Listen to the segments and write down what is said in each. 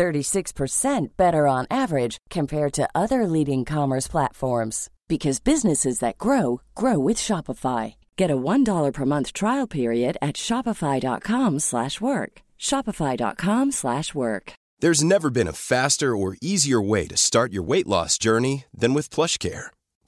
36% better on average compared to other leading commerce platforms because businesses that grow grow with Shopify. Get a $1 per month trial period at shopify.com/work. shopify.com/work. There's never been a faster or easier way to start your weight loss journey than with PlushCare.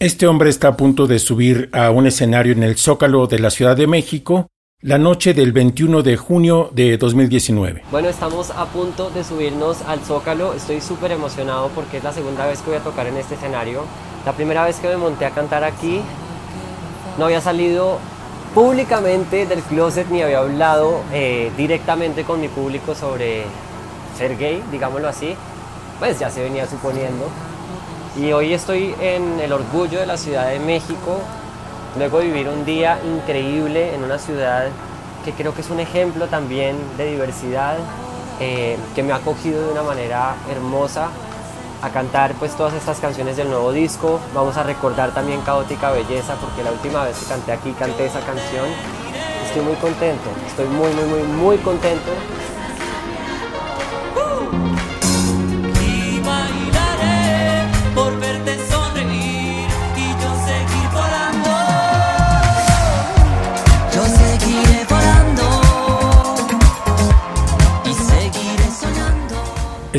Este hombre está a punto de subir a un escenario en el Zócalo de la Ciudad de México la noche del 21 de junio de 2019. Bueno, estamos a punto de subirnos al Zócalo. Estoy súper emocionado porque es la segunda vez que voy a tocar en este escenario. La primera vez que me monté a cantar aquí, no había salido públicamente del closet ni había hablado eh, directamente con mi público sobre ser gay, digámoslo así. Pues ya se venía suponiendo. Y hoy estoy en el orgullo de la Ciudad de México, Luego de vivir un día increíble en una ciudad que creo que es un ejemplo también de diversidad, eh, que me ha acogido de una manera hermosa a cantar pues todas estas canciones del nuevo disco. Vamos a recordar también Caótica Belleza porque la última vez que canté aquí canté esa canción. Estoy muy contento, estoy muy muy muy muy contento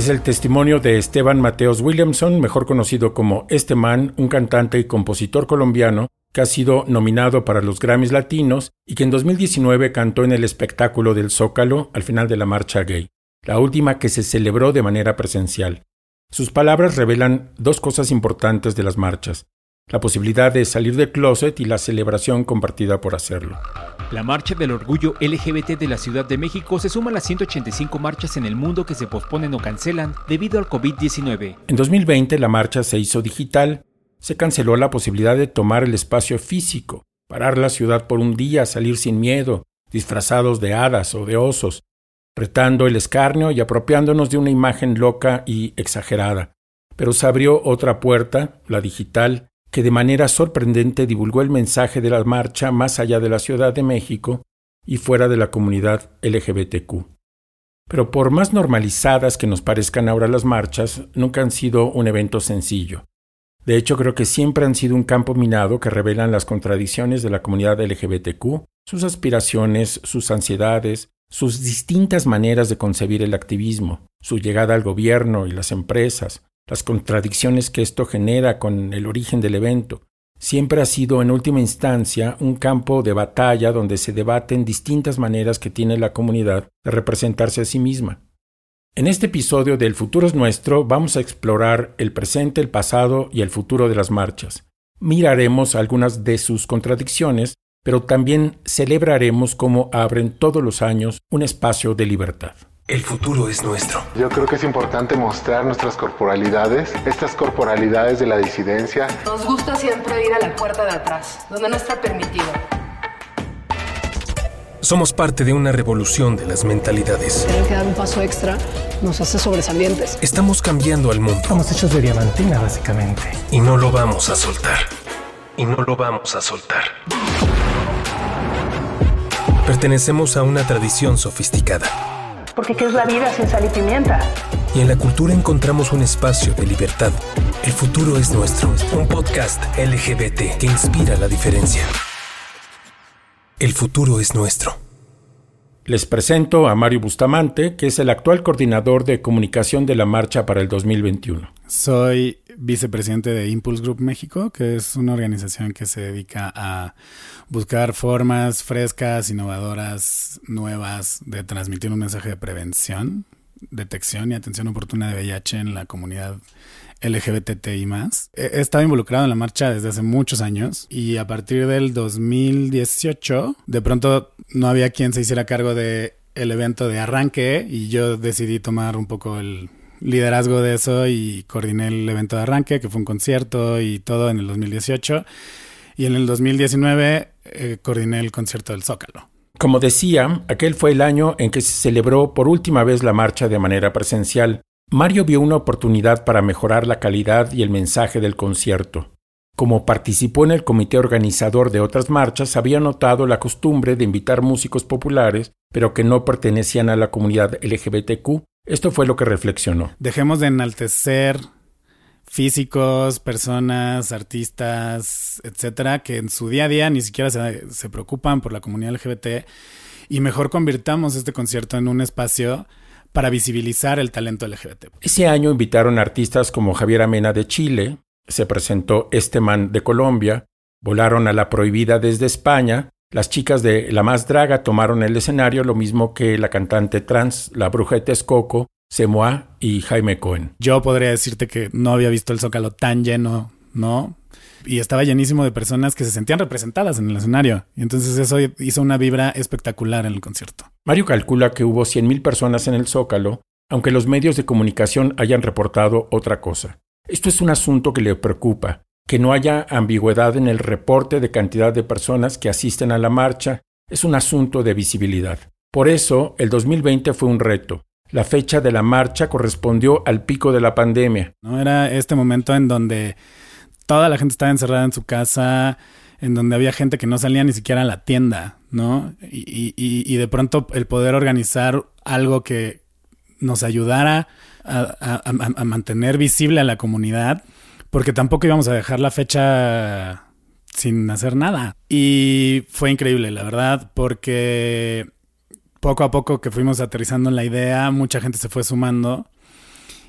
Es el testimonio de Esteban Mateos Williamson, mejor conocido como Este Man, un cantante y compositor colombiano que ha sido nominado para los Grammys Latinos y que en 2019 cantó en el espectáculo del Zócalo al final de la marcha gay, la última que se celebró de manera presencial. Sus palabras revelan dos cosas importantes de las marchas, la posibilidad de salir del closet y la celebración compartida por hacerlo. La Marcha del Orgullo LGBT de la Ciudad de México se suma a las 185 marchas en el mundo que se posponen o cancelan debido al COVID-19. En 2020 la marcha se hizo digital, se canceló la posibilidad de tomar el espacio físico, parar la ciudad por un día, salir sin miedo, disfrazados de hadas o de osos, retando el escarnio y apropiándonos de una imagen loca y exagerada. Pero se abrió otra puerta, la digital, que de manera sorprendente divulgó el mensaje de la marcha más allá de la Ciudad de México y fuera de la comunidad LGBTQ. Pero por más normalizadas que nos parezcan ahora las marchas, nunca han sido un evento sencillo. De hecho, creo que siempre han sido un campo minado que revelan las contradicciones de la comunidad LGBTQ, sus aspiraciones, sus ansiedades, sus distintas maneras de concebir el activismo, su llegada al gobierno y las empresas, las contradicciones que esto genera con el origen del evento. Siempre ha sido, en última instancia, un campo de batalla donde se debaten distintas maneras que tiene la comunidad de representarse a sí misma. En este episodio de El futuro es nuestro vamos a explorar el presente, el pasado y el futuro de las marchas. Miraremos algunas de sus contradicciones, pero también celebraremos cómo abren todos los años un espacio de libertad. El futuro es nuestro. Yo creo que es importante mostrar nuestras corporalidades, estas corporalidades de la disidencia. Nos gusta siempre ir a la puerta de atrás, donde no está permitido. Somos parte de una revolución de las mentalidades. Tener que dar un paso extra nos hace sobresalientes. Estamos cambiando al mundo. Estamos hechos de diamantina, básicamente. Y no lo vamos a soltar. y no lo vamos a soltar. Pertenecemos a una tradición sofisticada. Porque ¿qué es la vida sin sal y pimienta? Y en la cultura encontramos un espacio de libertad. El futuro es nuestro. Un podcast LGBT que inspira la diferencia. El futuro es nuestro. Les presento a Mario Bustamante, que es el actual coordinador de comunicación de la marcha para el 2021. Soy vicepresidente de Impulse Group México, que es una organización que se dedica a buscar formas frescas, innovadoras, nuevas de transmitir un mensaje de prevención, detección y atención oportuna de VIH en la comunidad LGBTI más. He estado involucrado en la marcha desde hace muchos años y a partir del 2018 de pronto no había quien se hiciera cargo de el evento de arranque y yo decidí tomar un poco el liderazgo de eso y coordiné el evento de arranque que fue un concierto y todo en el 2018 y en el 2019 eh, coordiné el concierto del Zócalo. Como decía, aquel fue el año en que se celebró por última vez la marcha de manera presencial Mario vio una oportunidad para mejorar la calidad y el mensaje del concierto. Como participó en el comité organizador de otras marchas, había notado la costumbre de invitar músicos populares, pero que no pertenecían a la comunidad LGBTQ. Esto fue lo que reflexionó. Dejemos de enaltecer físicos, personas, artistas, etcétera, que en su día a día ni siquiera se, se preocupan por la comunidad LGBT y mejor convirtamos este concierto en un espacio para visibilizar el talento LGBT. Ese año invitaron artistas como Javier Amena de Chile, se presentó Esteman de Colombia, volaron a la prohibida desde España, las chicas de La Más Draga tomaron el escenario, lo mismo que la cantante trans, la bruja de Texcoco, Semoa y Jaime Cohen. Yo podría decirte que no había visto el Zócalo tan lleno, ¿no? y estaba llenísimo de personas que se sentían representadas en el escenario. Y entonces eso hizo una vibra espectacular en el concierto. Mario calcula que hubo 100.000 personas en el Zócalo, aunque los medios de comunicación hayan reportado otra cosa. Esto es un asunto que le preocupa, que no haya ambigüedad en el reporte de cantidad de personas que asisten a la marcha, es un asunto de visibilidad. Por eso, el 2020 fue un reto. La fecha de la marcha correspondió al pico de la pandemia. No era este momento en donde toda la gente estaba encerrada en su casa, en donde había gente que no salía ni siquiera a la tienda, ¿no? Y, de pronto el poder organizar algo que nos ayudara a, mantener visible a la comunidad, porque tampoco íbamos a dejar la fecha sin hacer nada. Y fue increíble, la verdad, porque poco a poco que fuimos aterrizando en la idea, mucha gente se fue sumando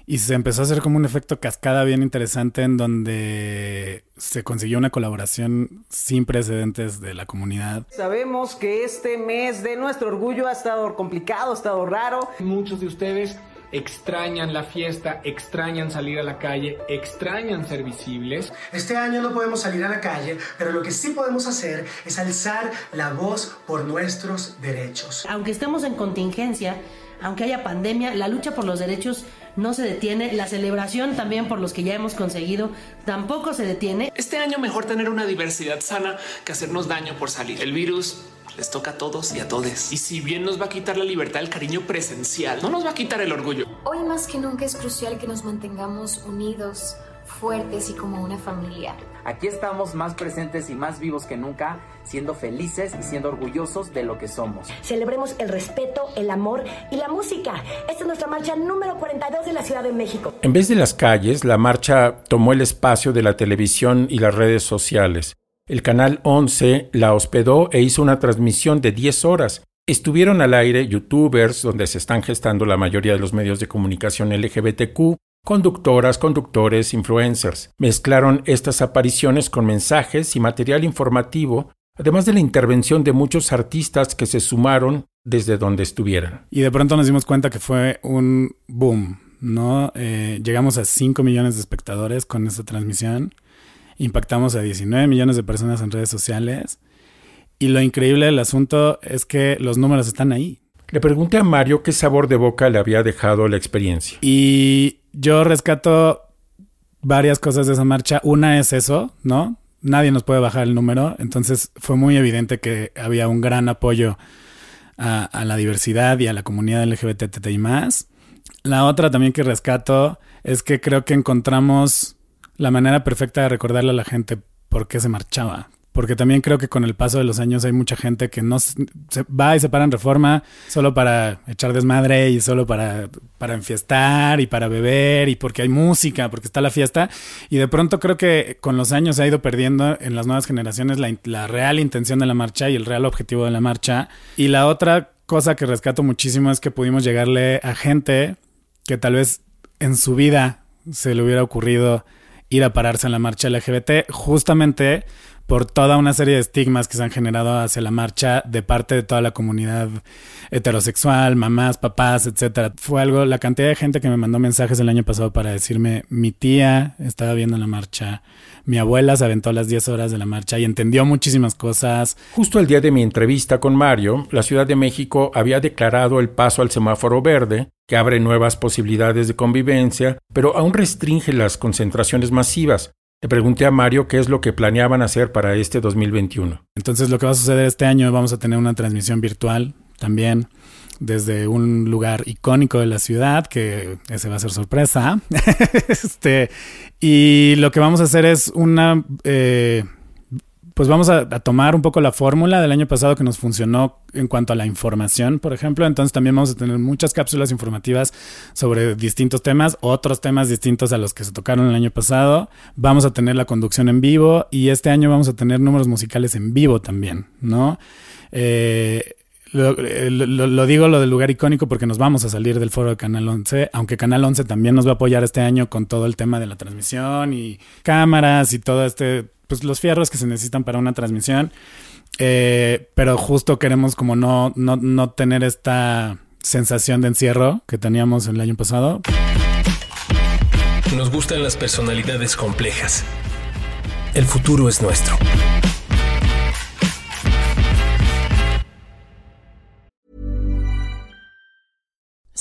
y se empezó a hacer como un efecto cascada bien interesante en donde se consiguió una colaboración sin precedentes de la comunidad. Sabemos que este mes de nuestro orgullo ha estado complicado, ha estado raro. Muchos de ustedes extrañan la fiesta, extrañan salir a la calle, extrañan ser visibles. Este año no podemos salir a la calle, pero lo que sí podemos hacer es alzar la voz por nuestros derechos. Aunque estemos en contingencia, aunque haya pandemia, la lucha por los derechos no se detiene. La celebración también por los que ya hemos conseguido tampoco se detiene. Este año mejor tener una diversidad sana que hacernos daño por salir. El virus les toca a todos y a todes. Y si bien nos va a quitar la libertad, el cariño presencial, no nos va a quitar el orgullo. Hoy más que nunca es crucial que nos mantengamos unidos, fuertes y como una familia. Aquí estamos más presentes y más vivos que nunca, siendo felices y siendo orgullosos de lo que somos. Celebremos el respeto, el amor y la música. Esta es nuestra marcha número 42 de la Ciudad de México. En vez de las calles, la marcha tomó el espacio de la televisión y las redes sociales. El canal 11 la hospedó e hizo una transmisión de 10 horas. Estuvieron al aire youtubers, donde se están gestando la mayoría de los medios de comunicación LGBTQ, Conductoras, conductores, influencers mezclaron estas apariciones con mensajes y material informativo, además de la intervención de muchos artistas que se sumaron desde donde estuvieran. Y de pronto nos dimos cuenta que fue un boom, ¿no? Eh, llegamos a 5 millones de espectadores con esta transmisión, impactamos a 19 millones de personas en redes sociales y lo increíble del asunto es que los números están ahí. Le pregunté a Mario qué sabor de boca le había dejado la experiencia. Y yo rescato varias cosas de esa marcha. Una es eso, ¿no? Nadie nos puede bajar el número. Entonces fue muy evidente que había un gran apoyo a, la diversidad y a la comunidad LGBTTI más. La otra también que rescato es que creo que encontramos la manera perfecta de recordarle a la gente por qué se marchaba. Porque también creo que con el paso de los años hay mucha gente que no se va y se para en reforma solo para echar desmadre y solo para, para enfiestar y para beber y porque hay música, porque está la fiesta. Y de pronto creo que con los años se ha ido perdiendo en las nuevas generaciones la, la real intención de la marcha y el real objetivo de la marcha. Y la otra cosa que rescato muchísimo es que pudimos llegarle a gente que tal vez en su vida se le hubiera ocurrido ir a pararse en la marcha LGBT, justamente por toda una serie de estigmas que se han generado hacia la marcha de parte de toda la comunidad heterosexual, mamás, papás, etcétera. Fue algo, la cantidad de gente que me mandó mensajes el año pasado para decirme, mi tía estaba viendo la marcha, mi abuela se aventó las 10 horas de la marcha y entendió muchísimas cosas. Justo el día de mi entrevista con Mario, la Ciudad de México había declarado el paso al semáforo verde, que abre nuevas posibilidades de convivencia, pero aún restringe las concentraciones masivas, le pregunté a Mario qué es lo que planeaban hacer para este 2021. Entonces lo que va a suceder este año, vamos a tener una transmisión virtual también desde un lugar icónico de la ciudad, que ese va a ser sorpresa. este, y lo que vamos a hacer es una eh, pues vamos a, tomar un poco la fórmula del año pasado que nos funcionó en cuanto a la información, por ejemplo. Entonces también vamos a tener muchas cápsulas informativas sobre distintos temas, otros temas distintos a los que se tocaron el año pasado. Vamos a tener la conducción en vivo y este año vamos a tener números musicales en vivo también, ¿no? Eh, eh, lo, digo lo del lugar icónico porque nos vamos a salir del foro de Canal 11, aunque Canal 11 también nos va a apoyar este año con todo el tema de la transmisión y cámaras y todo este pues, los fierros que se necesitan para una transmisión. Eh, pero justo queremos como no, no, no tener esta sensación de encierro que teníamos el año pasado. Nos gustan las personalidades complejas. El futuro es nuestro.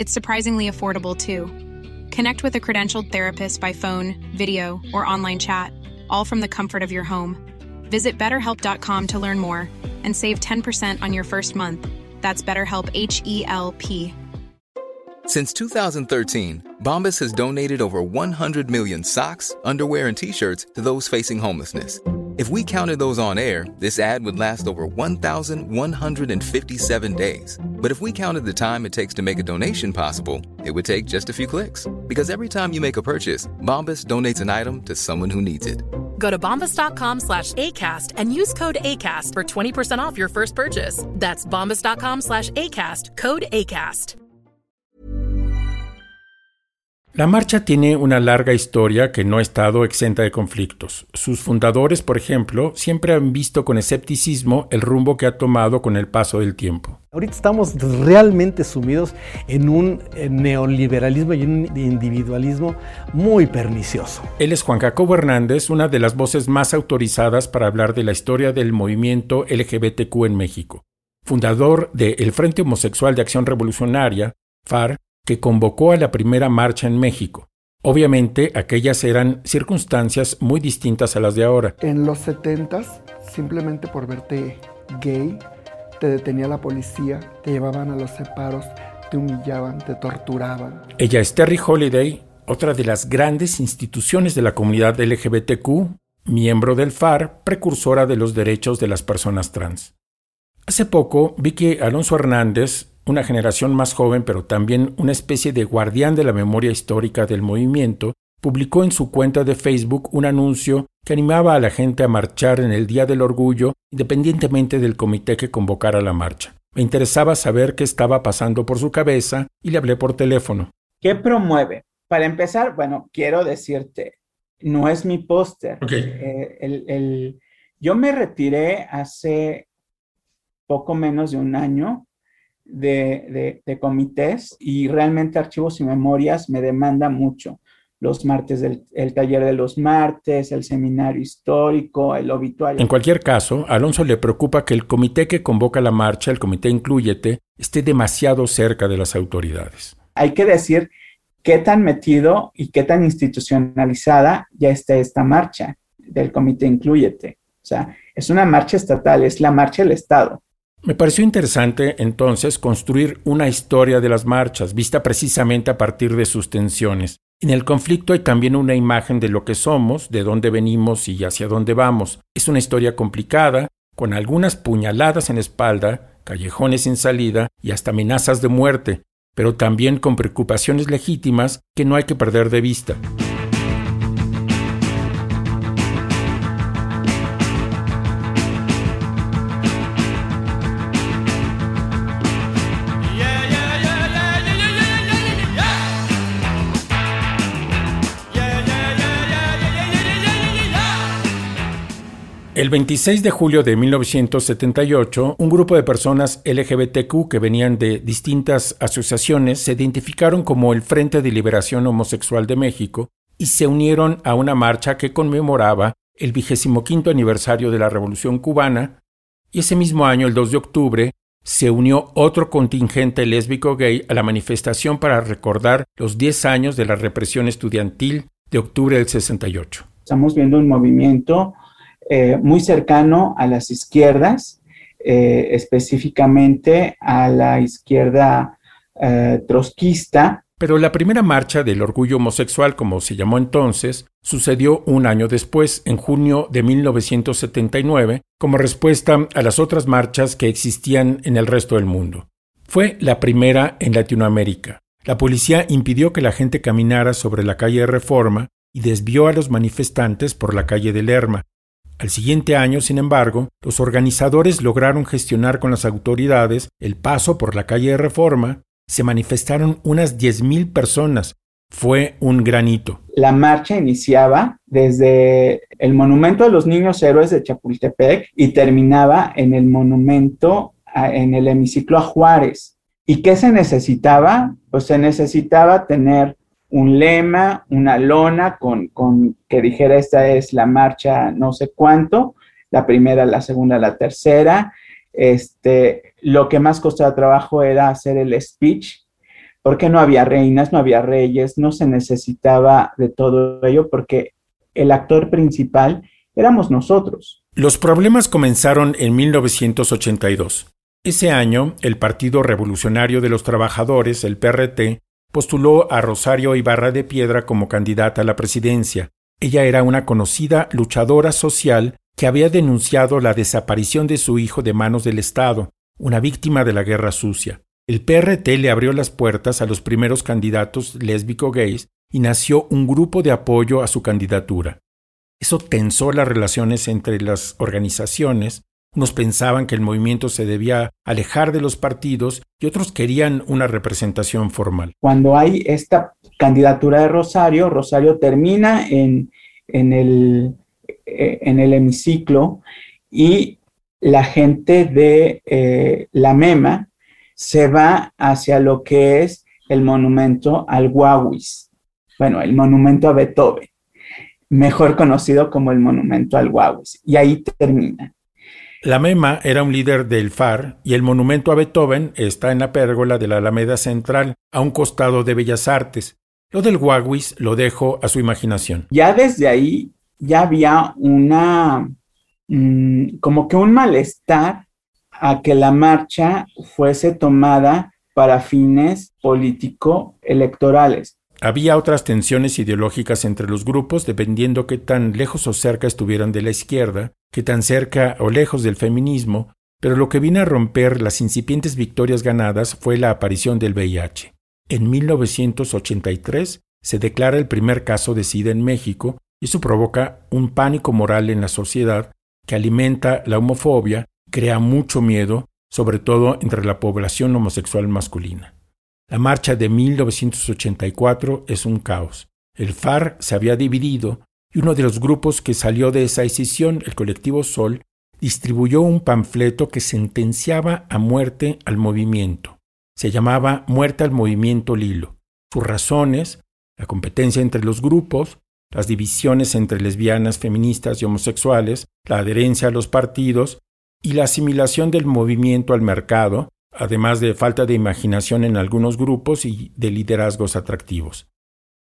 It's surprisingly affordable too. Connect with a credentialed therapist by phone, video, or online chat, all from the comfort of your home. Visit betterhelp.com to learn more and save 10% on your first month. That's BetterHelp H E L P. Since 2013, Bombas has donated over 100 million socks, underwear, and t shirts to those facing homelessness. If we counted those on air, this ad would last over 1,157 days. But if we counted the time it takes to make a donation possible, it would take just a few clicks. Because every time you make a purchase, Bombas donates an item to someone who needs it. Go to bombas.com slash ACAST and use code ACAST for 20% off your first purchase. That's bombas.com slash ACAST, code ACAST. La marcha tiene una larga historia que no ha estado exenta de conflictos. Sus fundadores, por ejemplo, siempre han visto con escepticismo el rumbo que ha tomado con el paso del tiempo. Ahorita estamos realmente sumidos en un neoliberalismo y un individualismo muy pernicioso. Él es Juan Jacobo Hernández, una de las voces más autorizadas para hablar de la historia del movimiento LGBTQ en México. Fundador de El Frente Homosexual de Acción Revolucionaria, FAR, que convocó a la primera marcha en México. Obviamente, aquellas eran circunstancias muy distintas a las de ahora. En los 70 simplemente por verte gay, te detenía la policía, te llevaban a los separos, te humillaban, te torturaban. Ella es Terry Holiday, otra de las grandes instituciones de la comunidad LGBTQ, miembro del FAR, precursora de los derechos de las personas trans. Hace poco vi que Alonso Hernández, una generación más joven, pero también una especie de guardián de la memoria histórica del movimiento, publicó en su cuenta de Facebook un anuncio que animaba a la gente a marchar en el Día del Orgullo independientemente del comité que convocara la marcha. Me interesaba saber qué estaba pasando por su cabeza y le hablé por teléfono. ¿Qué promueve? Para empezar, bueno, quiero decirte, no es mi póster. Eh, yo me retiré hace poco menos de un año de, comités y realmente archivos y memorias me demanda mucho. Los martes del el taller de los martes, el seminario histórico, el obituario. En cualquier caso, a Alonso le preocupa que el comité que convoca la marcha, el comité Incluyete, esté demasiado cerca de las autoridades. Hay que decir qué tan metido y qué tan institucionalizada ya está esta marcha del comité Incluyete. O sea, es una marcha estatal, es la marcha del Estado. Me pareció interesante entonces construir una historia de las marchas, vista precisamente a partir de sus tensiones. En el conflicto hay también una imagen de lo que somos, de dónde venimos y hacia dónde vamos. Es una historia complicada, con algunas puñaladas en espalda, callejones sin salida y hasta amenazas de muerte, pero también con preocupaciones legítimas que no hay que perder de vista. El 26 de julio de 1978, un grupo de personas LGBTQ que venían de distintas asociaciones se identificaron como el Frente de Liberación Homosexual de México y se unieron a una marcha que conmemoraba el vigésimo quinto aniversario de la Revolución Cubana, y ese mismo año, el 2 de octubre, se unió otro contingente lésbico gay a la manifestación para recordar los 10 años de la represión estudiantil de octubre del 68. Estamos viendo un movimiento eh, muy cercano a las izquierdas, eh, específicamente a la izquierda eh, trotskista. Pero la primera marcha del orgullo homosexual, como se llamó entonces, sucedió un año después, en junio de 1979, como respuesta a las otras marchas que existían en el resto del mundo. Fue la primera en Latinoamérica. La policía impidió que la gente caminara sobre la calle de Reforma y desvió a los manifestantes por la calle de Lerma, al siguiente año, sin embargo, los organizadores lograron gestionar con las autoridades el paso por la calle de Reforma. Se manifestaron unas 10.000 personas. Fue un gran hito. La marcha iniciaba desde el Monumento a los Niños Héroes de Chapultepec y terminaba en el monumento, en el hemiciclo a Juárez. ¿Y qué se necesitaba? Pues se necesitaba tener un lema, una lona con, con, que dijera esta es la marcha no sé cuánto, la primera, la segunda, la tercera. Este, lo que más costaba trabajo era hacer el speech, porque no había reinas, no había reyes, no se necesitaba de todo ello, porque el actor principal éramos nosotros. Los problemas comenzaron en 1982. Ese año, el Partido Revolucionario de los Trabajadores, el PRT, postuló a Rosario Ibarra de Piedra como candidata a la presidencia. Ella era una conocida luchadora social que había denunciado la desaparición de su hijo de manos del Estado, una víctima de la guerra sucia. El PRT le abrió las puertas a los primeros candidatos lésbico-gays y nació un grupo de apoyo a su candidatura. Eso tensó las relaciones entre las organizaciones unos pensaban que el movimiento se debía alejar de los partidos y otros querían una representación formal. Cuando hay esta candidatura de Rosario, Rosario termina en, el, eh, en el hemiciclo y la gente de eh, la MEMA se va hacia lo que es el monumento al Guauis, bueno, el monumento a Beethoven, mejor conocido como el monumento al Guauis, y ahí termina. La MEMA era un líder del FAR y el monumento a Beethoven está en la pérgola de la Alameda Central, a un costado de Bellas Artes. Lo del Guaguis lo dejo a su imaginación. Ya desde ahí ya había una, mm, como que un malestar a que la marcha fuese tomada para fines político-electorales. Había otras tensiones ideológicas entre los grupos dependiendo qué tan lejos o cerca estuvieran de la izquierda, qué tan cerca o lejos del feminismo, pero lo que vino a romper las incipientes victorias ganadas fue la aparición del VIH. En 1983, se declara el primer caso de SIDA en México y eso provoca un pánico moral en la sociedad que alimenta la homofobia, crea mucho miedo, sobre todo entre la población homosexual masculina. La marcha de 1984 es un caos. El FAR se había dividido y uno de los grupos que salió de esa decisión, el colectivo Sol, distribuyó un panfleto que sentenciaba a muerte al movimiento. Se llamaba Muerte al Movimiento Lilo. Sus razones, la competencia entre los grupos, las divisiones entre lesbianas, feministas y homosexuales, la adherencia a los partidos y la asimilación del movimiento al mercado, además de falta de imaginación en algunos grupos y de liderazgos atractivos.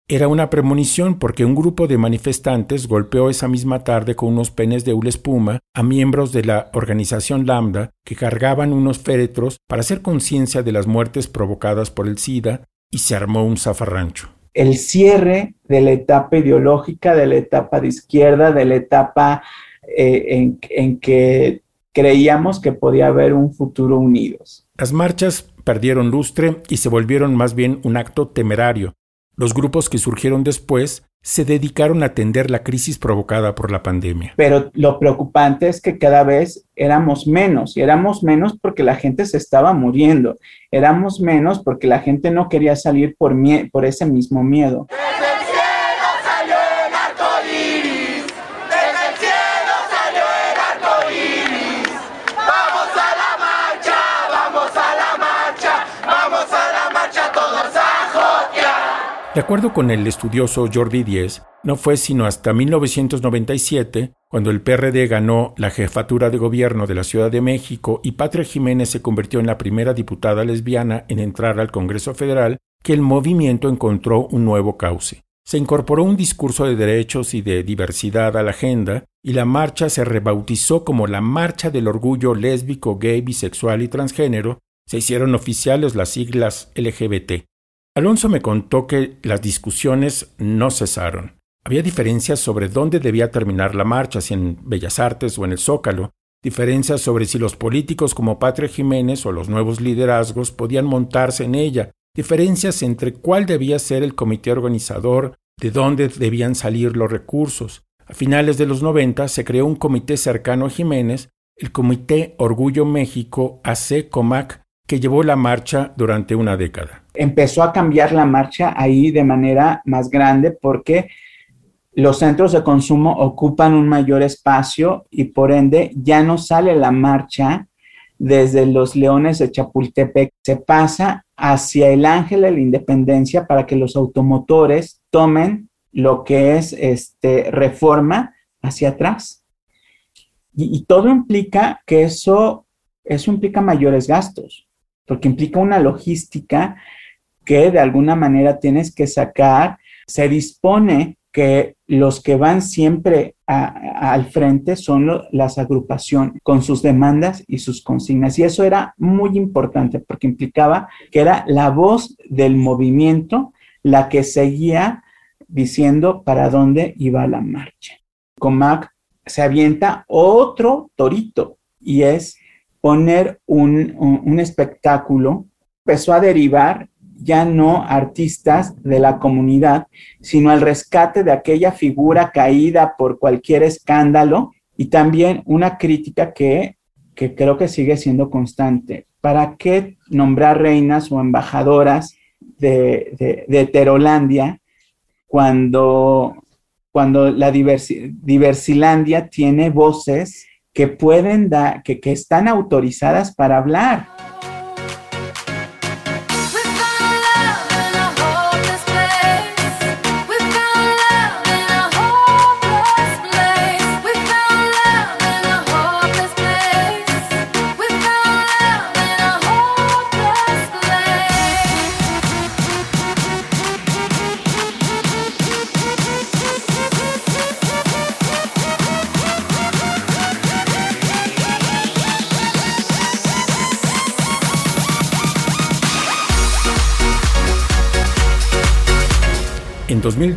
Era una premonición porque un grupo de manifestantes golpeó esa misma tarde con unos penes de hule espuma a miembros de la organización Lambda que cargaban unos féretros para hacer conciencia de las muertes provocadas por el SIDA y se armó un zafarrancho. El cierre de la etapa ideológica, de la etapa de izquierda, de la etapa eh, en, en que creíamos que podía haber un futuro unidos. Las marchas perdieron lustre y se volvieron más bien un acto temerario. Los grupos que surgieron después se dedicaron a atender la crisis provocada por la pandemia. Pero lo preocupante es que cada vez éramos menos, y éramos menos porque la gente se estaba muriendo, éramos menos porque la gente no quería salir por, por ese mismo miedo. De acuerdo con el estudioso Jordi Díez, no fue sino hasta 1997, cuando el PRD ganó la jefatura de gobierno de la Ciudad de México y Patria Jiménez se convirtió en la primera diputada lesbiana en entrar al Congreso Federal, que el movimiento encontró un nuevo cauce. Se incorporó un discurso de derechos y de diversidad a la agenda y la marcha se rebautizó como la Marcha del Orgullo Lésbico, Gay, Bisexual y Transgénero. Se hicieron oficiales las siglas LGBT. Alonso me contó que las discusiones no cesaron. Había diferencias sobre dónde debía terminar la marcha, si en Bellas Artes o en el Zócalo, diferencias sobre si los políticos como Patria Jiménez o los nuevos liderazgos podían montarse en ella, diferencias entre cuál debía ser el comité organizador, de dónde debían salir los recursos. A finales de los 90 se creó un comité cercano a Jiménez, el Comité Orgullo México AC-COMAC, que llevó la marcha durante una década. Empezó a cambiar la marcha ahí de manera más grande porque los centros de consumo ocupan un mayor espacio y por ende ya no sale la marcha desde los Leones de Chapultepec, se pasa hacia el Ángel de la Independencia para que los automotores tomen lo que es este, reforma hacia atrás. Y, y todo implica que eso, eso implica mayores gastos porque implica una logística que de alguna manera tienes que sacar. Se dispone que los que van siempre al frente son las agrupaciones con sus demandas y sus consignas. Y eso era muy importante porque implicaba que era la voz del movimiento la que seguía diciendo para dónde iba la marcha. Comac se avienta otro torito y es poner un, espectáculo, empezó a derivar ya no artistas de la comunidad, sino al rescate de aquella figura caída por cualquier escándalo y también una crítica que, que creo que sigue siendo constante. ¿Para qué nombrar reinas o embajadoras de, de, de Heterolandia cuando, cuando la Diversilandia tiene voces que pueden dar, que, que están autorizadas para hablar.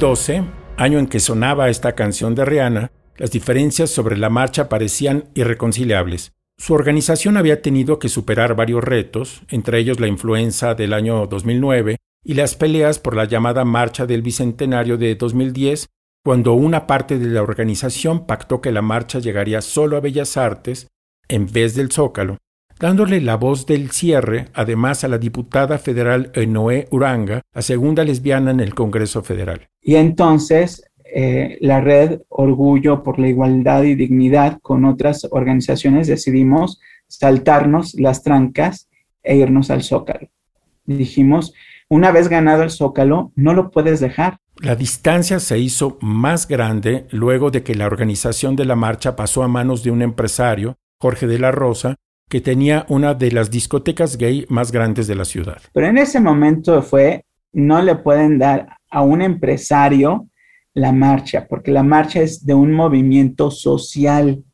2012, año en que sonaba esta canción de Rihanna, las diferencias sobre la marcha parecían irreconciliables. Su organización había tenido que superar varios retos, entre ellos la influenza del año 2009, y las peleas por la llamada Marcha del Bicentenario de 2010, cuando una parte de la organización pactó que la marcha llegaría solo a Bellas Artes en vez del Zócalo, dándole la voz del cierre además a la diputada federal Noé Uranga, la segunda lesbiana en el Congreso Federal. Y entonces eh, la red Orgullo por la Igualdad y Dignidad con otras organizaciones decidimos saltarnos las trancas e irnos al Zócalo. Dijimos, una vez ganado el Zócalo, no lo puedes dejar. La distancia se hizo más grande luego de que la organización de la marcha pasó a manos de un empresario, Jorge de la Rosa, que tenía una de las discotecas gay más grandes de la ciudad. Pero en ese momento fue, no le pueden dar a un empresario la marcha, porque la marcha es de un movimiento social.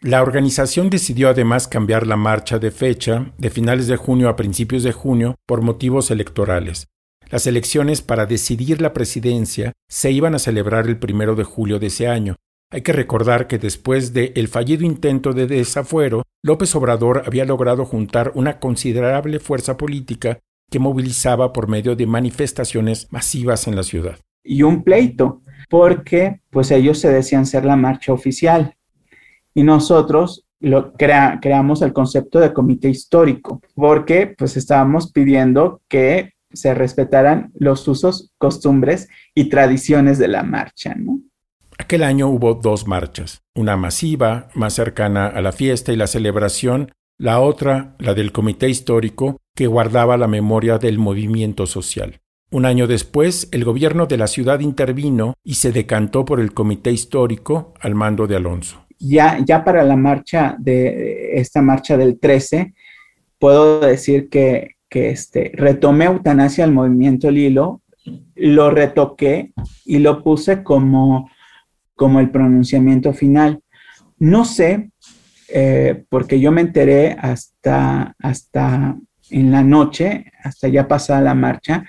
La organización decidió además cambiar la marcha de fecha de finales de junio a principios de junio por motivos electorales. Las elecciones para decidir la presidencia se iban a celebrar el primero de julio de ese año. Hay que recordar que después del el fallido intento de desafuero, López Obrador había logrado juntar una considerable fuerza política que movilizaba por medio de manifestaciones masivas en la ciudad. Y un pleito, porque pues ellos se decían ser la marcha oficial. Y nosotros lo creamos el concepto de comité histórico, porque pues estábamos pidiendo que se respetaran los usos, costumbres y tradiciones de la marcha, ¿no? Aquel año hubo dos marchas, una masiva, más cercana a la fiesta y la celebración, la otra, la del Comité Histórico, que guardaba la memoria del movimiento social. Un año después, el gobierno de la ciudad intervino y se decantó por el Comité Histórico al mando de Alonso. Ya, ya para la marcha de esta marcha del 13, puedo decir que que este, retomé eutanasia al movimiento Lilo, lo retoqué y lo puse como, como el pronunciamiento final. No sé, eh, porque yo me enteré hasta, hasta en la noche, hasta ya pasada la marcha,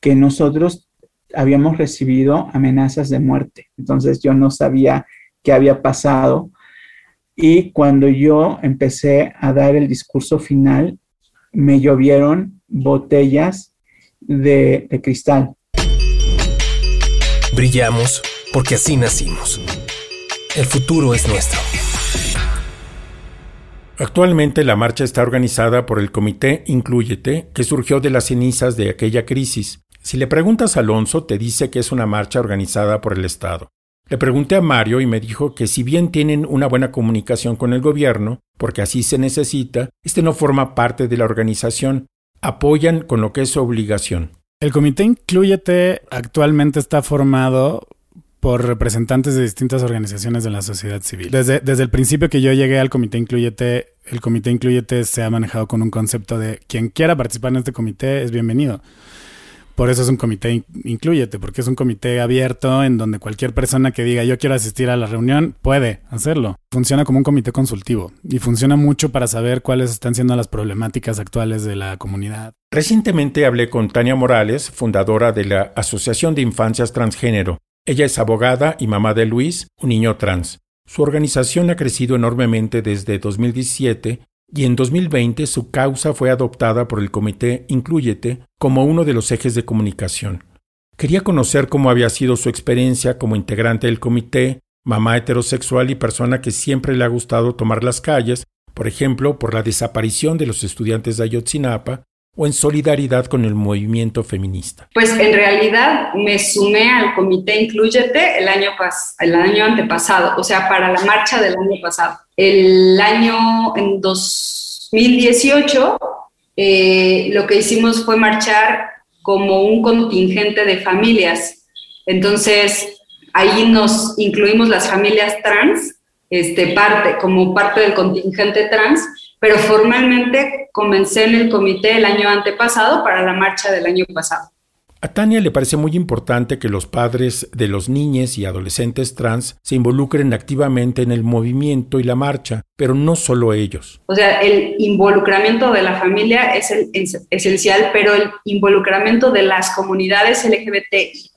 que nosotros habíamos recibido amenazas de muerte. Entonces yo no sabía qué había pasado. Y cuando yo empecé a dar el discurso final, me llovieron botellas de, de cristal. Brillamos porque así nacimos. El futuro es nuestro. Actualmente la marcha está organizada por el Comité Incluyete, que surgió de las cenizas de aquella crisis. Si le preguntas a Alonso, te dice que es una marcha organizada por el Estado. Le pregunté a Mario y me dijo que si bien tienen una buena comunicación con el gobierno, porque así se necesita, este no forma parte de la organización, apoyan con lo que es su obligación. El comité Incluyete actualmente está formado por representantes de distintas organizaciones de la sociedad civil. Desde, desde el principio que yo llegué al comité Incluyete, el comité Incluyete se ha manejado con un concepto de quien quiera participar en este comité es bienvenido. Por eso es un comité incluyete, porque es un comité abierto en donde cualquier persona que diga yo quiero asistir a la reunión puede hacerlo. Funciona como un comité consultivo y funciona mucho para saber cuáles están siendo las problemáticas actuales de la comunidad. Recientemente hablé con Tania Morales, fundadora de la Asociación de Infancias Transgénero. Ella es abogada y mamá de Luis, un niño trans. Su organización ha crecido enormemente desde 2017 y en 2020 su causa fue adoptada por el Comité Incluyete como uno de los ejes de comunicación. Quería conocer cómo había sido su experiencia como integrante del comité, mamá heterosexual y persona que siempre le ha gustado tomar las calles, por ejemplo, por la desaparición de los estudiantes de Ayotzinapa, o en solidaridad con el movimiento feminista? Pues en realidad me sumé al comité Incluyete el año, el año antepasado, o sea, para la marcha del año pasado. El año en 2018 eh, lo que hicimos fue marchar como un contingente de familias. Entonces, ahí nos incluimos las familias trans, este, parte, como parte del contingente trans, pero formalmente comencé en el comité el año antepasado para la marcha del año pasado. A Tania le parece muy importante que los padres de los niños y adolescentes trans se involucren activamente en el movimiento y la marcha, pero no solo ellos. O sea, el involucramiento de la familia es esencial, pero el involucramiento de las comunidades LGBTIQ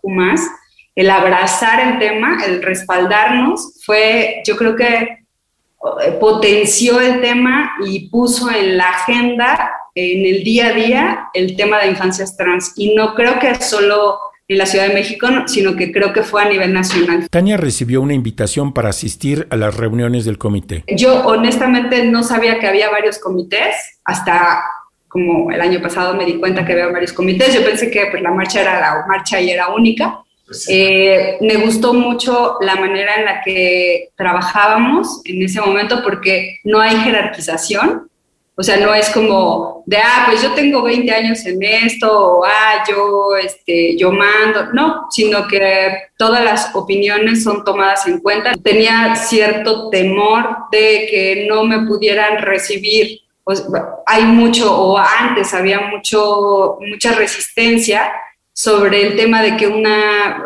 el abrazar el tema, el respaldarnos, fue, yo creo que potenció el tema y puso en la agenda, en el día a día, el tema de infancias trans. Y no creo que solo en la Ciudad de México, sino que creo que fue a nivel nacional. Tania recibió una invitación para asistir a las reuniones del comité. Yo honestamente no sabía que había varios comités, hasta como el año pasado me di cuenta que había varios comités. Yo pensé que pues, la marcha era la marcha y era única. Pues eh, me gustó mucho la manera en la que trabajábamos en ese momento porque no hay jerarquización. O sea, no es como de, ah, pues yo tengo 20 años en esto, o ah, yo, este, yo mando. No, sino que todas las opiniones son tomadas en cuenta. Tenía cierto temor de que no me pudieran recibir. hay mucho, o antes había mucho, mucha resistencia sobre el tema de que una,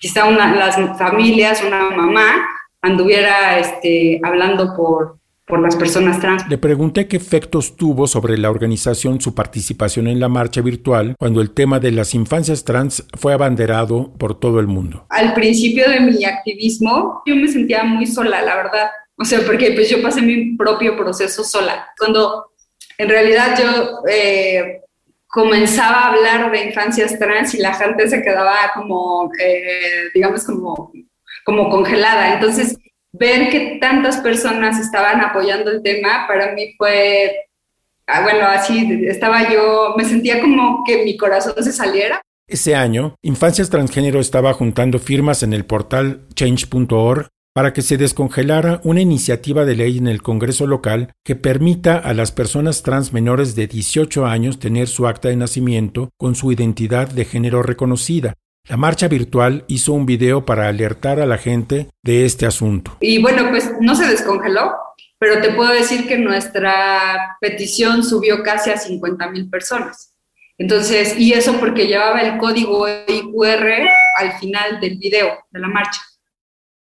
quizá una, las familias, una mamá, anduviera este, hablando por, por las personas trans. Le pregunté qué efectos tuvo sobre la organización su participación en la marcha virtual cuando el tema de las infancias trans fue abanderado por todo el mundo. Al principio de mi activismo yo me sentía muy sola, la verdad. O sea, porque pues yo pasé mi propio proceso sola. Cuando en realidad yo eh, comenzaba a hablar de infancias trans y la gente se quedaba como, eh, digamos, como, como congelada. Entonces, ver que tantas personas estaban apoyando el tema, para mí fue, ah, bueno, así estaba yo, me sentía como que mi corazón se saliera. Ese año, Infancias Transgénero estaba juntando firmas en el portal change.org para que se descongelara una iniciativa de ley en el Congreso local que permita a las personas trans menores de 18 años tener su acta de nacimiento con su identidad de género reconocida. La marcha virtual hizo un video para alertar a la gente de este asunto. Y bueno, pues no se descongeló, pero te puedo decir que nuestra petición subió casi a 50 mil personas. Entonces, y eso porque llevaba el código IQR al final del video de la marcha.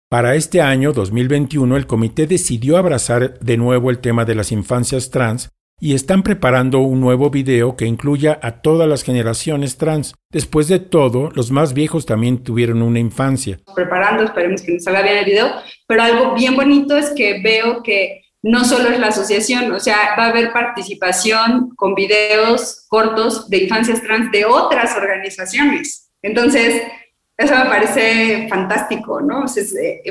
Para este año 2021 el comité decidió abrazar de nuevo el tema de las infancias trans y están preparando un nuevo video que incluya a todas las generaciones trans. Después de todo, los más viejos también tuvieron una infancia. Preparando, esperemos que nos salga bien el video, pero algo bien bonito es que veo que no solo es la asociación, o sea, va a haber participación con videos cortos de infancias trans de otras organizaciones. Entonces, eso me parece fantástico, ¿no?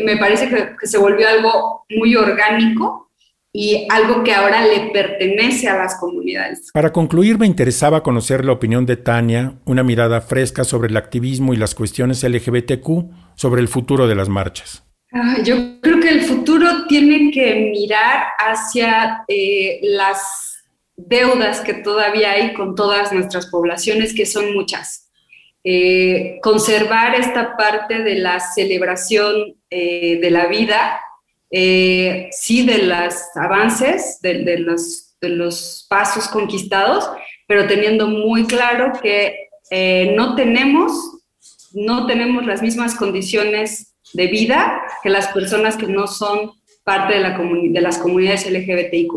me parece que, se volvió algo muy orgánico y algo que ahora le pertenece a las comunidades. Para concluir, me interesaba conocer la opinión de Tania, una mirada fresca sobre el activismo y las cuestiones LGBTQ sobre el futuro de las marchas. Ah, yo creo que el futuro tiene que mirar hacia eh, las deudas que todavía hay con todas nuestras poblaciones, que son muchas eh, conservar esta parte de la celebración eh, de la vida, eh, sí de los avances, de, los, pasos conquistados, pero teniendo muy claro que no, tenemos, no tenemos las mismas condiciones de vida que las personas que no son parte de, la de las comunidades LGBTIQ.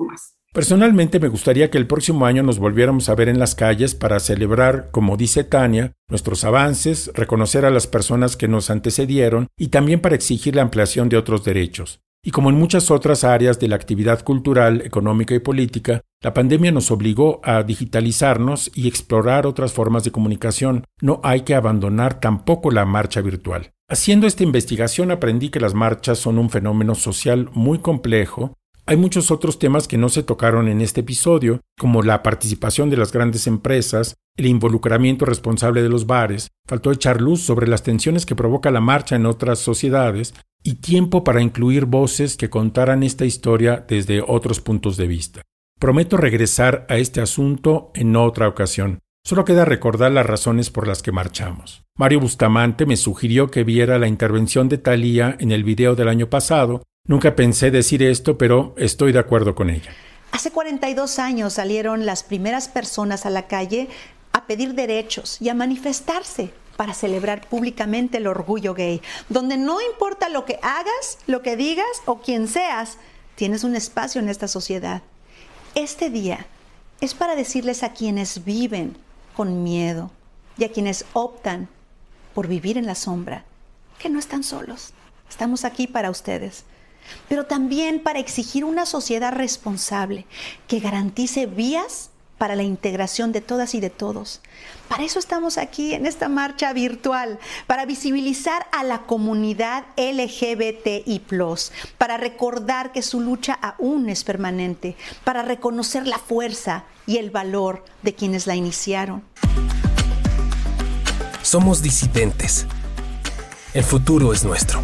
Personalmente me gustaría que el próximo año nos volviéramos a ver en las calles para celebrar, como dice Tania, nuestros avances, reconocer a las personas que nos antecedieron y también para exigir la ampliación de otros derechos. Y como en muchas otras áreas de la actividad cultural, económica y política, la pandemia nos obligó a digitalizarnos y explorar otras formas de comunicación. No hay que abandonar tampoco la marcha virtual. Haciendo esta investigación aprendí que las marchas son un fenómeno social muy complejo hay muchos otros temas que no se tocaron en este episodio, como la participación de las grandes empresas, el involucramiento responsable de los bares, faltó echar luz sobre las tensiones que provoca la marcha en otras sociedades y tiempo para incluir voces que contaran esta historia desde otros puntos de vista. Prometo regresar a este asunto en otra ocasión. Solo queda recordar las razones por las que marchamos. Mario Bustamante me sugirió que viera la intervención de Thalía en el video del año pasado Nunca pensé decir esto, pero estoy de acuerdo con ella. Hace 42 años salieron las primeras personas a la calle a pedir derechos y a manifestarse para celebrar públicamente el orgullo gay, donde no importa lo que hagas, lo que digas o quien seas, tienes un espacio en esta sociedad. Este día es para decirles a quienes viven con miedo y a quienes optan por vivir en la sombra que no están solos. Estamos aquí para ustedes. Pero también para exigir una sociedad responsable que garantice vías para la integración de todas y de todos. Para eso estamos aquí en esta marcha virtual, para visibilizar a la comunidad LGBTI, para recordar que su lucha aún es permanente, para reconocer la fuerza y el valor de quienes la iniciaron. Somos disidentes. El futuro es nuestro.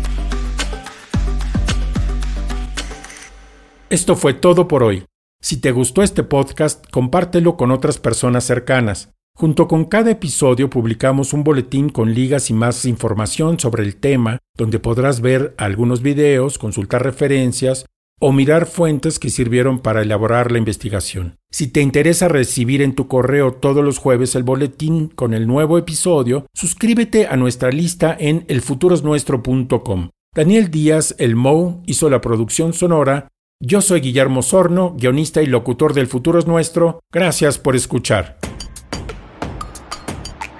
Esto fue todo por hoy. Si te gustó este podcast, compártelo con otras personas cercanas. Junto con cada episodio publicamos un boletín con ligas y más información sobre el tema, donde podrás ver algunos videos, consultar referencias o mirar fuentes que sirvieron para elaborar la investigación. Si te interesa recibir en tu correo todos los jueves el boletín con el nuevo episodio, suscríbete a nuestra lista en elfuturosnuestro.com. Daniel Díaz, el Mo, hizo la producción sonora yo soy Guillermo Sorno, guionista y locutor del Futuro es Nuestro. Gracias por escuchar.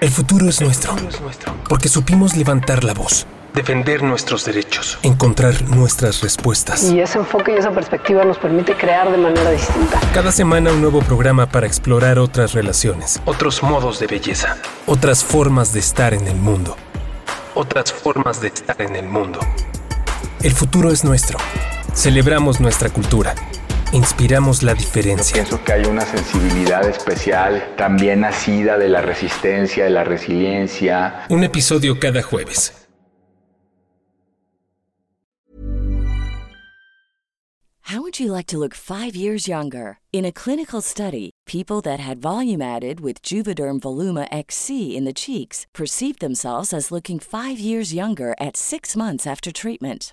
El futuro es nuestro, porque supimos levantar la voz, defender nuestros derechos, encontrar nuestras respuestas. Y ese enfoque y esa perspectiva nos permite crear de manera distinta. Cada semana un nuevo programa para explorar otras relaciones, otros modos de belleza, otras formas de estar en el mundo, otras formas de estar en el mundo. El futuro es nuestro. Celebramos nuestra cultura. Inspiramos la diferencia. pienso que hay una sensibilidad especial, también nacida de la resistencia, de la resiliencia. Un episodio cada jueves. How would you like to look five years younger? In a clinical study, people that had volume added with Juvederm Voluma XC in the cheeks perceived themselves as looking five years younger at six months after treatment.